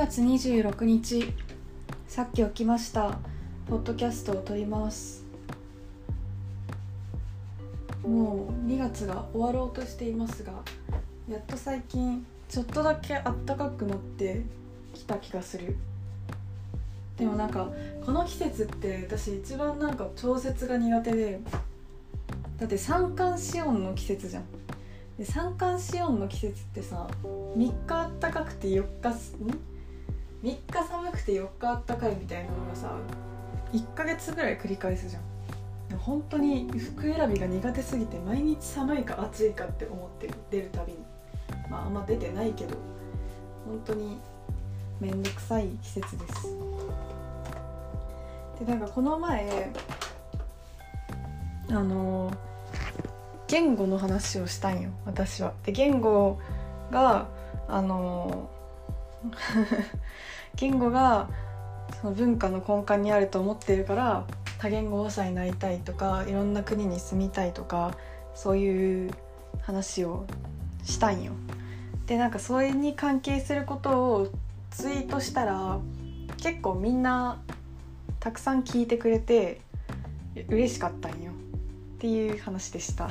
月26日さっき起きました。ポッドキャストを撮ります。もう2月が終わろうとしていますがやっと最近ちょっとだけあったかくなってきた気がする。でもなんかこの季節って私一番なんか調節が苦手でだって三寒四温の季節じゃん。で三寒四温の季節ってさ3日あったかくて4日ん？3日寒くて4日あったかいみたいなのがさ1ヶ月ぐらい繰り返すじゃん。本当に服選びが苦手すぎて毎日寒いか暑いかって思ってる出るたびに。まああんま出てないけど本当に面倒くさい季節です。でなんかこの前あの言語の話をしたんよ私は。で言語があの 言語がその文化の根幹にあると思ってるから多言語話者になりたいとかいろんな国に住みたいとかそういう話をしたんよ。でなんかそれに関係することをツイートしたら結構みんなたくさん聞いてくれて嬉しかったんよ。っていう話でした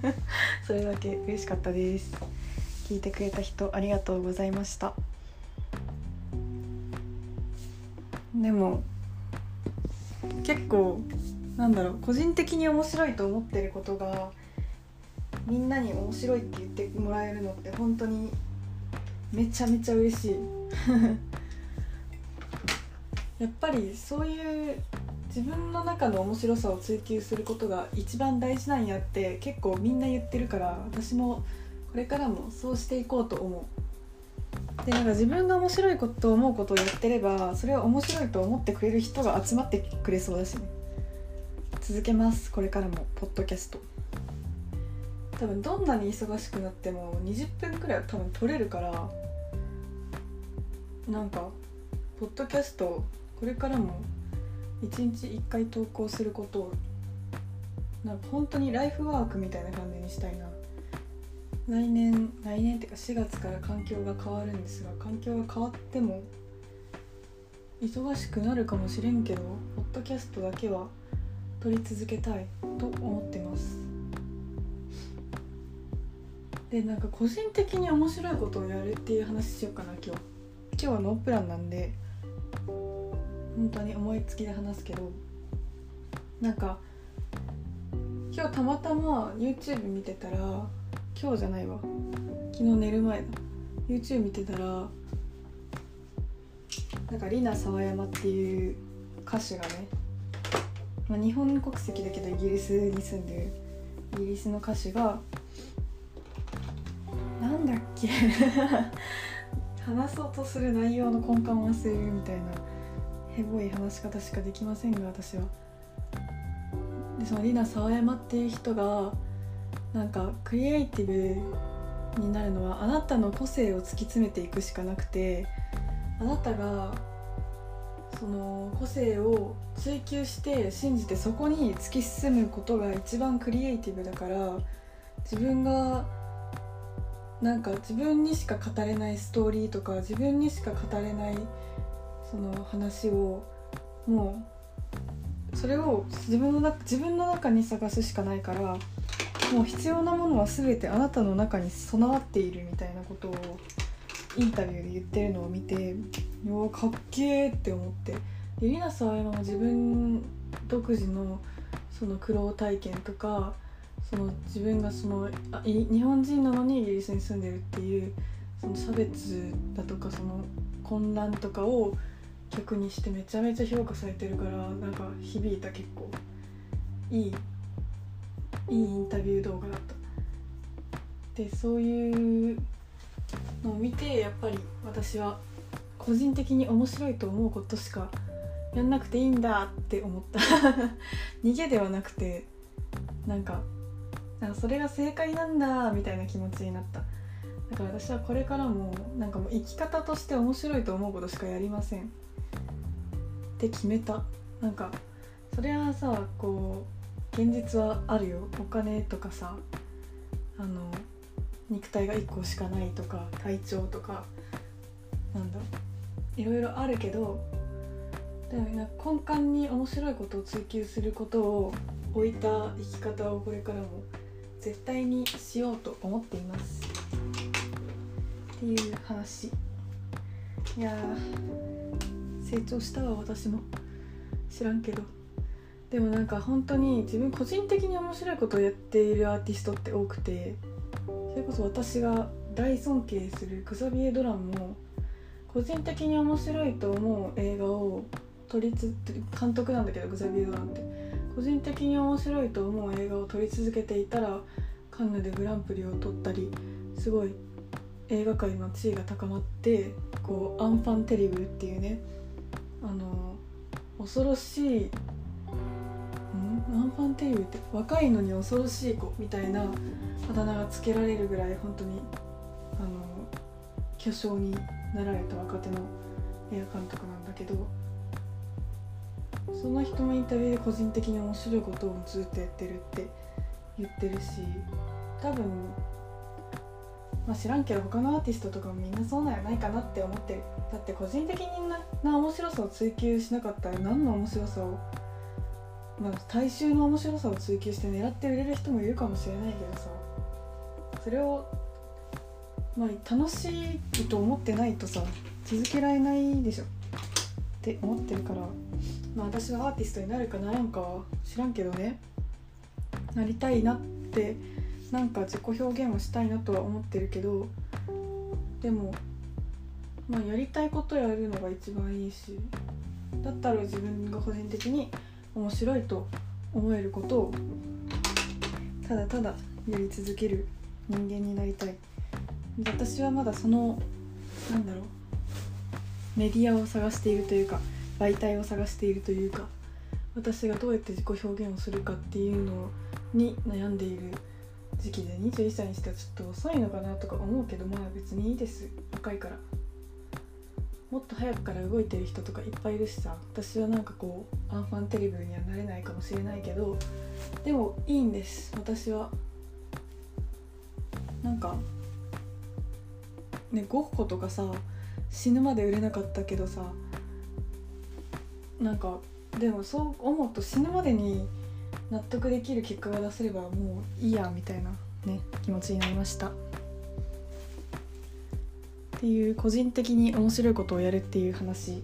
それだけ嬉しかったです聞いてくれた人ありがとうございましたでも結構なんだろう個人的に面白いと思ってることがみんなに面白いって言ってもらえるのって本当にめちゃめちゃ嬉しい。やっぱりそういう自分の中の面白さを追求することが一番大事なんやって結構みんな言ってるから私もこれからもそうしていこうと思う。でなんか自分が面白いこと思うことをやってればそれを面白いと思ってくれる人が集まってくれそうだしね。続けますこれからもポッドキャスト。多分どんなに忙しくなっても20分くらいは多分取れるからなんかポッドキャストこれからも1日1回投稿することをなんか本当にライフワークみたいな感じにしたいな。来年来年っていうか4月から環境が変わるんですが環境が変わっても忙しくなるかもしれんけどポッドキャストだけは撮り続けたいと思ってます。でなんか個人的に面白いことをやるっていう話しようかな今日。今日はノープランなんで本当に思いつきで話すけどなんか今日たまたま YouTube 見てたら今日じゃないわ昨日寝る前だ YouTube 見てたらなんかリナ沢山っていう歌手がね、まあ、日本国籍だけどイギリスに住んでるイギリスの歌手がなんだっけ 話そうとする内容の根幹を忘れるみたいなヘボい話し方しかできませんが私は。でそのリナ沢山っていう人がなんかクリエイティブになるのはあなたの個性を突き詰めていくしかなくてあなたがその個性を追求して信じてそこに突き進むことが一番クリエイティブだから自分がなんか自分にしか語れないストーリーとか自分にしか語れないその話をもうそれを自分の中自分の中に探すしかないからもう必要なものは全てあなたの中に備わっているみたいなことをインタビューで言ってるのを見てうわかっけーって思って。でリナ沢山も自分独自のその苦労体験とかその自分がそのあ日本人なのにイギリスに住んでるっていうその差別だとかその混乱とかを曲にしてめちゃめちゃ評価されてるからなんか響いた結構。いいいいインタビュー動画だった。でそういうのを見てやっぱり私は個人的に面白いと思うことしかやんなくていいんだって思った。逃げではなくてなんかなんかそれが正解なんだみたいな気持ちになった。だから私はこれからもなんかもう生き方として面白いと思うことしかやりません。って決めた。なんかそれはさこう現実はあるよ。お金とかさあの肉体が1個しかないとか体調とかなんだいろいろあるけどでもなんか根幹に面白いことを追求することを置いた生き方をこれからも絶対にしようと思っています。っていう話。いや成長したわ私も。知らんけど。でもなんか本当に自分個人的に面白いことをやっているアーティストって多くてそれこそ私が大尊敬するクザビエ・ドランも個人的に面白いと思う映画を撮りつ監督なんだけどグザビエ・ドランって。個人的に面白いと思う映画を撮り続けていたらカンヌでグランプリを取ったりすごい映画界の地位が高まってこうアンファンテリブルっていうねあの恐ろしいアンファンテリブルって若いのに恐ろしい子みたいなあだ名がつけられるぐらい本当にあの巨匠になられた若手の映画監督なんだけどその人のインタビューで個人的に面白いことをずっとやってるって言ってるし多分まあ知らんけど他のアーティストとかもみんなそうなんやないかなって思ってる。だって個人的にな面白さを追求しなかったら何の面白さをまあ大衆の面白さを追求して狙って売れる人もいるかもしれないけどさそれをまあ楽しいと思ってないとさ続けられないでしょ。って思ってるからまあ私はアーティストになるかならんか知らんけどね。なりたいなってなんか自己表現をしたいなとは思ってるけどでもまあやりたいことやるのが一番いいしだったら自分が個人的に面白いと思えることをただただやり続ける人間になりたい。私はまだそのなんだろうメディアを探しているというか媒体を探しているというか私がどうやって自己表現をするかっていうのに悩んでいる時期で21歳にしてはちょっと遅いのかなとか思うけどまあ別にいいです。若いから。もっと早くから動いてる人とかいっぱいいるしさ私はなんかこうアンファンテリブルにはなれないかもしれないけどでもいいんです。私はなんかねゴッホとかさ死ぬまで売れなかったけどさなんかでもそう思うと死ぬまでに納得できる結果が出せればもういいやみたいなね気持ちになりました。っていう個人的に面白いことをやるっていう話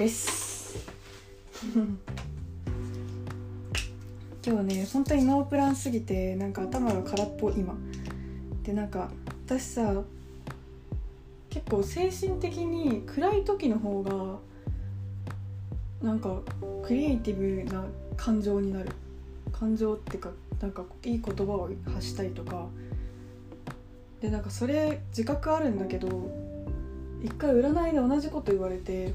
です。今日ね本当にノープランすぎてなんか頭が空っぽ今。でなんか私さ結構精神的に暗い時の方がなんかクリエイティブな感情になる。感情っていうかなんかいい言葉を発したりとかでなんかそれ自覚あるんだけど一回占いで同じこと言われて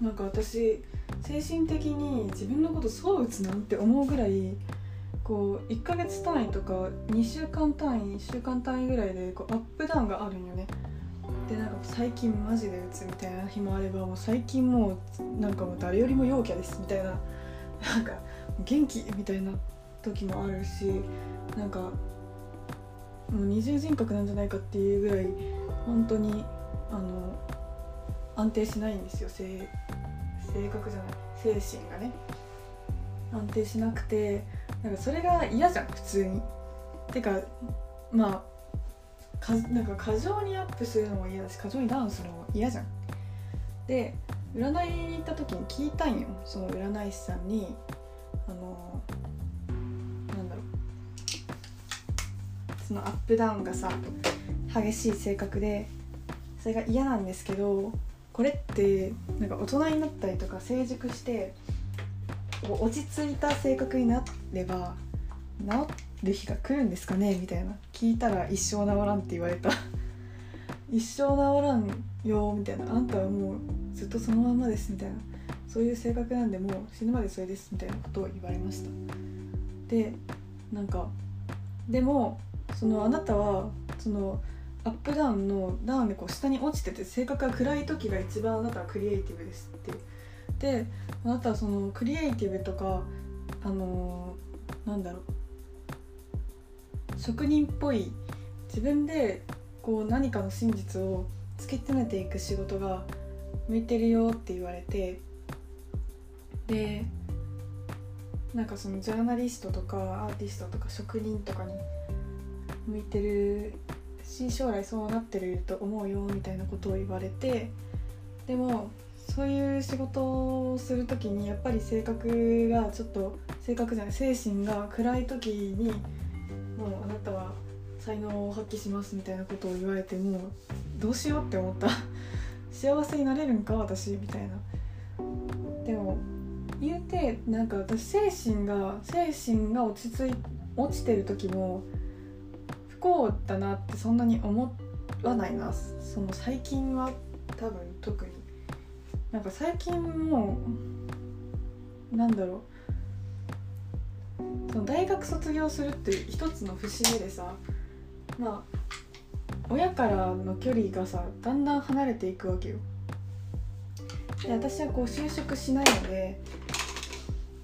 なんか私精神的に自分のことそう打つなんて思うぐらいこう1ヶ月単位とか2週間単位1週間単位ぐらいでこうアップダウンがあるんよね。でなんか最近マジで打つみたいな日もあればもう最近もうなんかもう誰よりも陽キャですみたいななんか元気みたいな時もあるしなんかもう二重人格なんじゃないかっていうぐらい本当にあの安定しないんですよ性性格じゃない精神がね安定しなくてなんかそれが嫌じゃん普通に。てかまあかなんか過剰にアップするのも嫌だし過剰にダウンするのも嫌じゃん。で占いに行った時に聞いたんよその占い師さんにあのそのアップダウンがさ激しい性格でそれが嫌なんですけどこれってなんか大人になったりとか成熟して落ち着いた性格になれば治る日が来るんですかねみたいな。聞いたら一生治らんって言われた。一生治らんよみたいな。あんたはもうずっとそのままですみたいな。そういう性格なんでもう死ぬまでそれですみたいなことを言われました。でなんかでもそのあなたはそのアップダウンのダウンでこう下に落ちてて性格が暗い時が一番あなたはクリエイティブですって。であなたはそのクリエイティブとかあのー、なんだろう。職人っぽい自分でこう何かの真実を突き詰めていく仕事が向いてるよって言われてでなんかそのジャーナリストとかアーティストとか職人とかに向いてるし将来そうなってると思うよみたいなことを言われてでもそういう仕事をする時にやっぱり性格がちょっと性格じゃない精神が暗い時にもうあなたは才能を発揮しますみたいなことを言われてもうどうしようって思った。幸せになれるんか私みたいな。でも言うてなんか私精神が精神が落ち着い落ちてる時も幸だなってそんなに思わないな。その最近は多分特に。なんか最近もうなんだろう。その大学卒業するっていう一つの節目でさまあ親からの距離がさだんだん離れていくわけよ。で私はこう就職しないので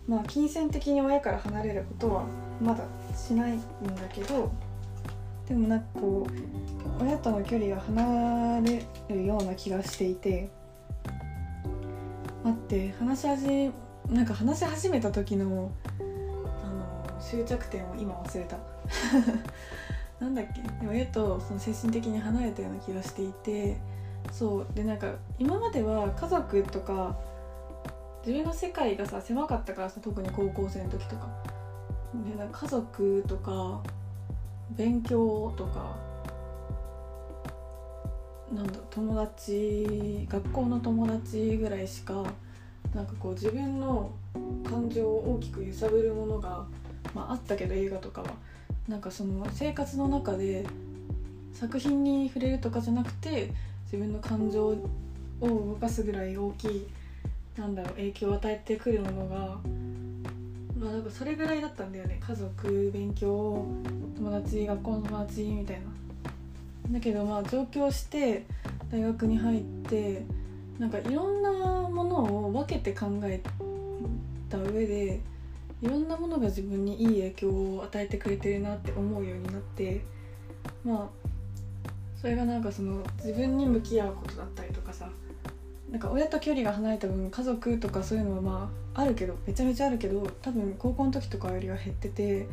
まあ金銭的に親から離れることはまだしないんだけどでもなんかこう親との距離が離れるような気がしていて待って話し始なんか話し始めた時のあの終着点を今忘れた。なんだっけ？でも親とその精神的に離れたような気がしていてそう。でなんか今までは家族とか自分の世界がさ狭かったからさ特に高校生の時とか。でなんか家族とか勉強とかなんだ友達学校の友達ぐらいしかなんかこう自分の感情を大きく揺さぶるものが、まあ、あったけど映画とかは。なんかその生活の中で作品に触れるとかじゃなくて自分の感情を動かすぐらい大きいなんだろう影響を与えてくるものがまあなんかそれぐらいだったんだよね家族勉強友達学校の友達みたいな。だけどまあ上京して大学に入ってなんかいろんなものを分けて考えた上でいろんなものが自分にいい影響を与えてくれてるなって思うようになってまあそれがなんかその自分に向き合うことだったりとかさなんか親と距離が離れた分家族とかそういうのはまああるけどめちゃめちゃあるけど多分高校の時とかよりは減ってて、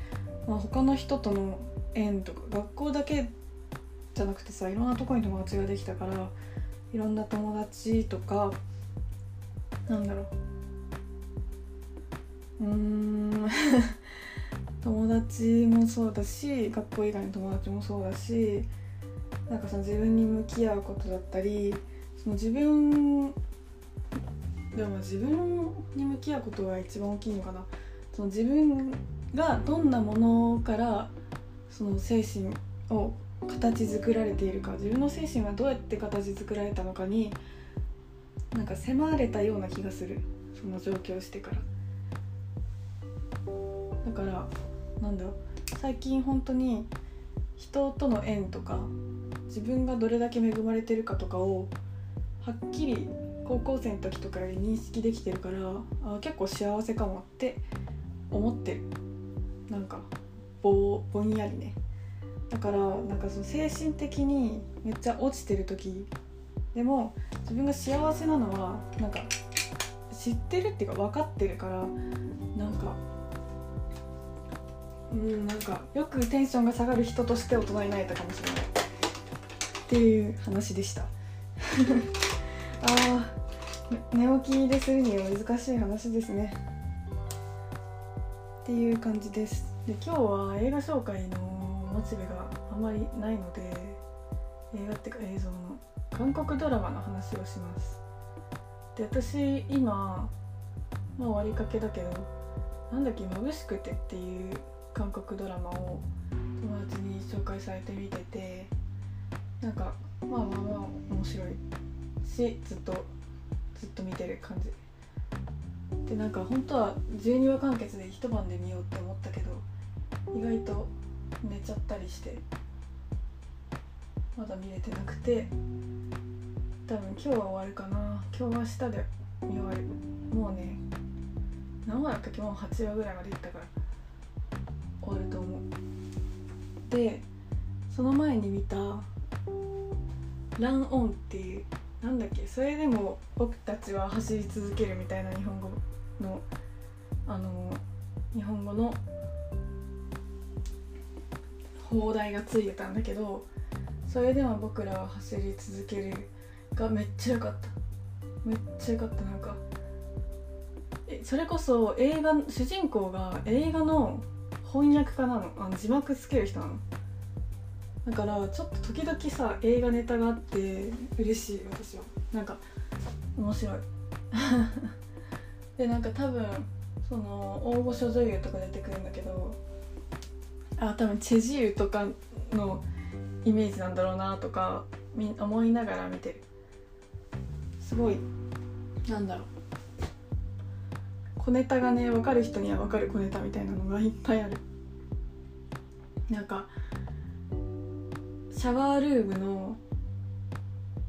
まあ、他の人との縁とか学校だけじゃなくてさいろんなとこに友達ができたからいろんな友達とかなんだろう。うーん。友達もそうだし学校以外の友達もそうだしなんかその自分に向き合うことだったりその自分でも自分に向き合うことが一番大きいのかな。その自分がどんなものからその精神を形作られているか。自分の精神はどうやって形作られたのかになんか迫られたような気がする。その上京してから。だからなんだ？ろう最近本当に人との縁とか自分がどれだけ恵まれてるかとかをはっきり高校生の時とかより認識できてるからあ結構幸せかもって思ってる。なんかぼぼんやりね。だからなんかその精神的にめっちゃ落ちてる時でも自分が幸せなのはなんか知ってるっていうか分かってるからなんかうんなんかよくテンションが下がる人として大人になれたかもしれないっていう話でした。あー寝起きでするには難しい話ですね。っていう感じです。で今日は映画紹介のモチベがあまりないので映画っていうか映像の韓国ドラマの話をします。で私今もう終わりかけだけどなんだっけ「まぶしくて」っていう韓国ドラマを友達に紹介されて見ててなんかまあまあまあ面白い。しずっとずっと見てる感じ。でなんか本当は12話完結で一晩で見ようって思ったけど意外と寝ちゃったりしてまだ見れてなくて多分今日は終わるかな。今日は明日で見終わる。もうね何話だったっけ？もう8話ぐらいまでいったから終わると思う。でその前に見た「ランオン」っていうなんだっけ？それでも僕たちは走り続けるみたいな日本語のあの日本語の放題がついてたんだけどそれでも僕らは走り続けるがめっちゃ良かった。めっちゃ良かった。なんかえそれこそ映画主人公が映画の翻訳家なの？あの字幕つける人なの？だからちょっと時々さ映画ネタがあって嬉しい私は。なんか面白い。でなんか多分その大御所女優とか出てくるんだけどあ多分チェジユとかのイメージなんだろうなとか思いながら見てる。すごいなんだろう。小ネタがね分かる人には分かる小ネタみたいなのがいっぱいある。なんかシャワールームの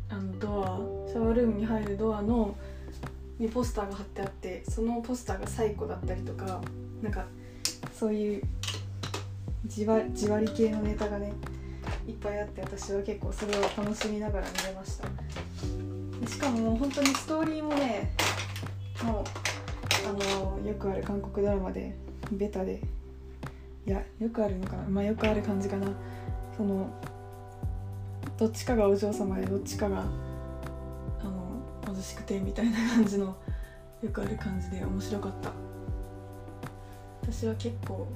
あのドアシャワールームに入るドアのにポスターが貼ってあってそのポスターが最古だったりとかなんかそういうじわり系のネタがねいっぱいあって私は結構それを楽しみながら見れました。しかも本当にストーリーもねもうあのよくある韓国ドラマでベタでいやよくあるのかなまあよくある感じかな。そのどっちかがお嬢様でどっちかがあの貧しくてみたいな感じのよくある感じで面白かった。私は結構好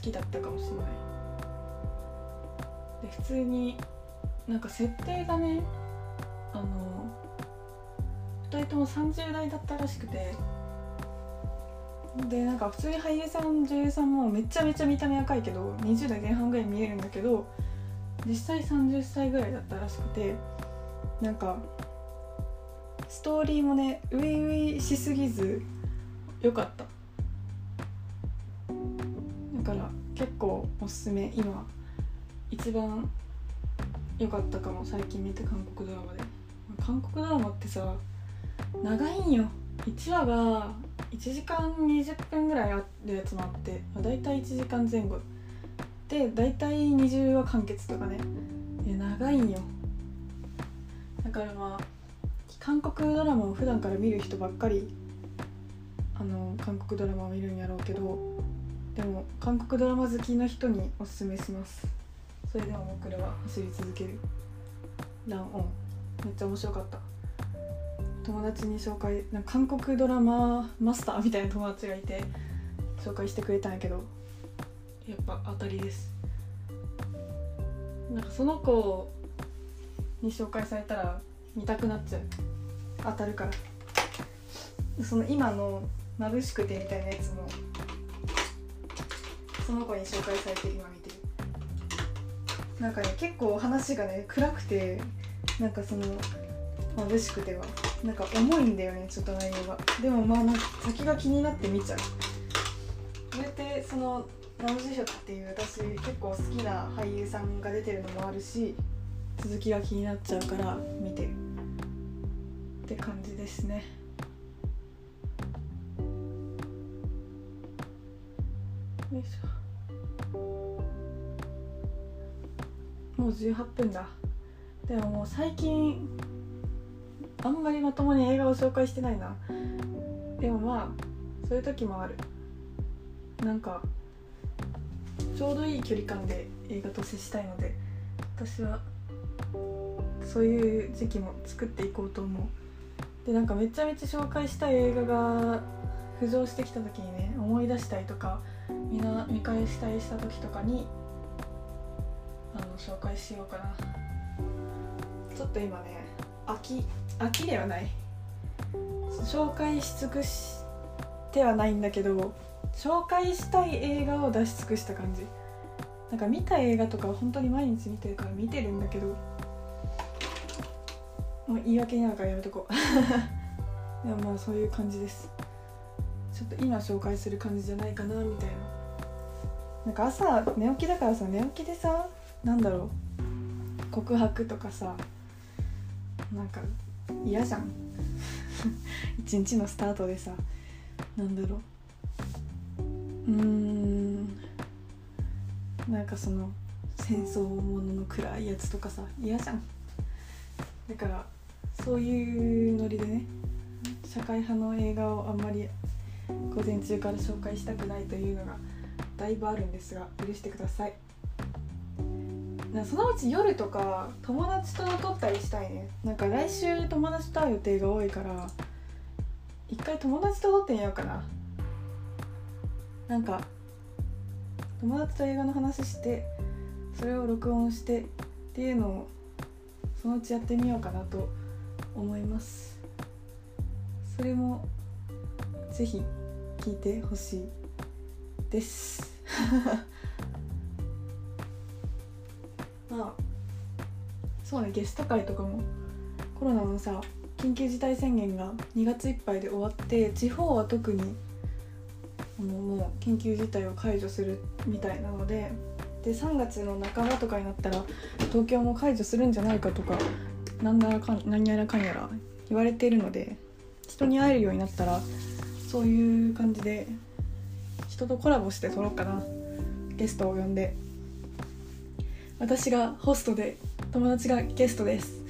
きだったかもしれない。で普通になんか設定がねあの2人とも30代だったらしくて。でなんか普通に俳優さん女優さんもめちゃめちゃ見た目若いけど20代前半ぐらい見えるんだけど実際30歳ぐらいだったらしくてなんかストーリーもね初々しすぎず良かった。だから結構おすすめ。今一番良かったかも最近見た韓国ドラマで。韓国ドラマってさ長いんよ。1話が1時間20分ぐらいあるやつもあってだいたい1時間前後で大体20話完結とかね。いや長いんよ。だからまあ韓国ドラマを普段から見る人ばっかりあの韓国ドラマを見るんやろうけどでも韓国ドラマ好きの人におすすめします。それでも僕らは走り続ける。ランオン。めっちゃ面白かった。友達に紹介なんか韓国ドラママスターみたいな友達がいて紹介してくれたんやけどやっぱ当たりです。なんかその子に紹介されたら見たくなっちゃう。当たるから。その今の「眩しくて」みたいなやつもその子に紹介されて今見てる。なんかね結構話がね暗くてなんかその眩しくては。なんか重いんだよねちょっと内容が。でもまあなんか先が気になって見ちゃう。それってそのナムジショっていう私結構好きな俳優さんが出てるのもあるし続きが気になっちゃうから見てるって感じですね。よいしょ。もう18分だ。でももう最近あんまりまともに映画を紹介してないな。でもまあそういう時もある。なんかちょうどいい距離感で映画と接したいので私はそういう時期も作っていこうと思う。でなんかめちゃめちゃ紹介したい映画が浮上してきた時にね思い出したりとかみんな見返したりした時とかにあの紹介しようかな。ちょっと今ね飽き飽きではない。紹介し尽くしてはないんだけど紹介したい映画を出し尽くした感じ。なんか見た映画とか本当に毎日見てるから見てるんだけどもう言い訳になるからやめとこう。でもまあそういう感じです。ちょっと今紹介する感じじゃないかなみたいな。なんか朝寝起きだからさ寝起きでさなんだろう。告白とかさなんか嫌じゃん。一日のスタートでさなんだろう。うーん。なんかその戦争ものの暗いやつとかさ嫌じゃん。だからそういうノリでね社会派の映画をあんまり午前中から紹介したくないというのがだいぶあるんですが許してください。なそのうち夜とか友達と撮ったりしたいね。なんか来週友達と会う予定が多いから一回友達と撮ってみようかな。なんか友達と映画の話してそれを録音してっていうのをそのうちやってみようかなと思います。それもぜひ聞いてほしいです。まあそうねゲスト会とかもコロナのさ緊急事態宣言が2月いっぱいで終わって地方は特にあのもう緊急事態を解除するみたいなのでで3月の半ばとかになったら東京も解除するんじゃないかとかなんならかん何やらかんやら言われているので人に会えるようになったらそういう感じで人とコラボして撮ろうかな。ゲストを呼んで。私がホストで友達がゲストです。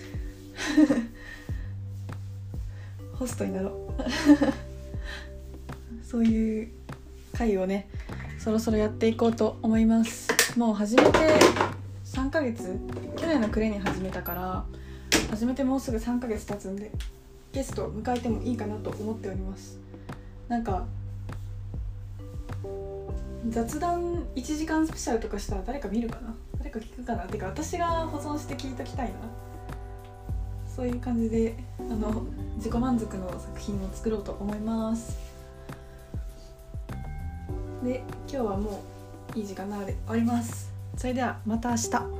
ホストになろう。そういう回をねそろそろやっていこうと思います。もう始めて3ヶ月去年の暮れに始めたから始めてもうすぐ3ヶ月経つんでゲストを迎えてもいいかなと思っております。なんか雑談1時間スペシャルとかしたら誰か見るかな？誰か聞くかな？ってか私が保存して聞いときたいな。そういう感じであの自己満足の作品を作ろうと思います。で今日はもういい時間なので終わります。それではまた明日。